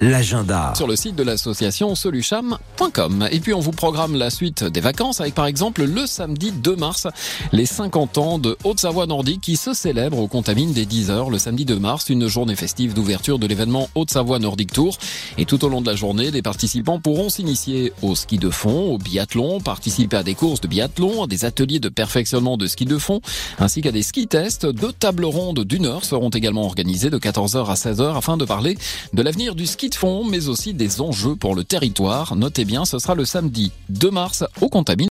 l'agenda. Sur le site de l'association solucham.com. Et puis on vous programme la suite des vacances avec par exemple le samedi 2 mars, les 50 ans de Haute-Savoie nordique qui se célèbrent au Contamine des 10 heures le samedi 2 mars, une journée festive d'ouverture de l'événement Haute-Savoie Nordic Tour. Et tout au long de la journée, les participants pourront s'initier au ski de fond, au biathlon, participer à des courses de biathlon, à des ateliers de perfectionnement de ski de fond, ainsi qu'à des ski tests. Deux tables rondes d'une heure seront également organisées de 14h à 16h afin de parler de l'avenir du ski de fond, mais aussi des enjeux pour le territoire. Notez bien, ce sera le samedi 2 mars au Contamine.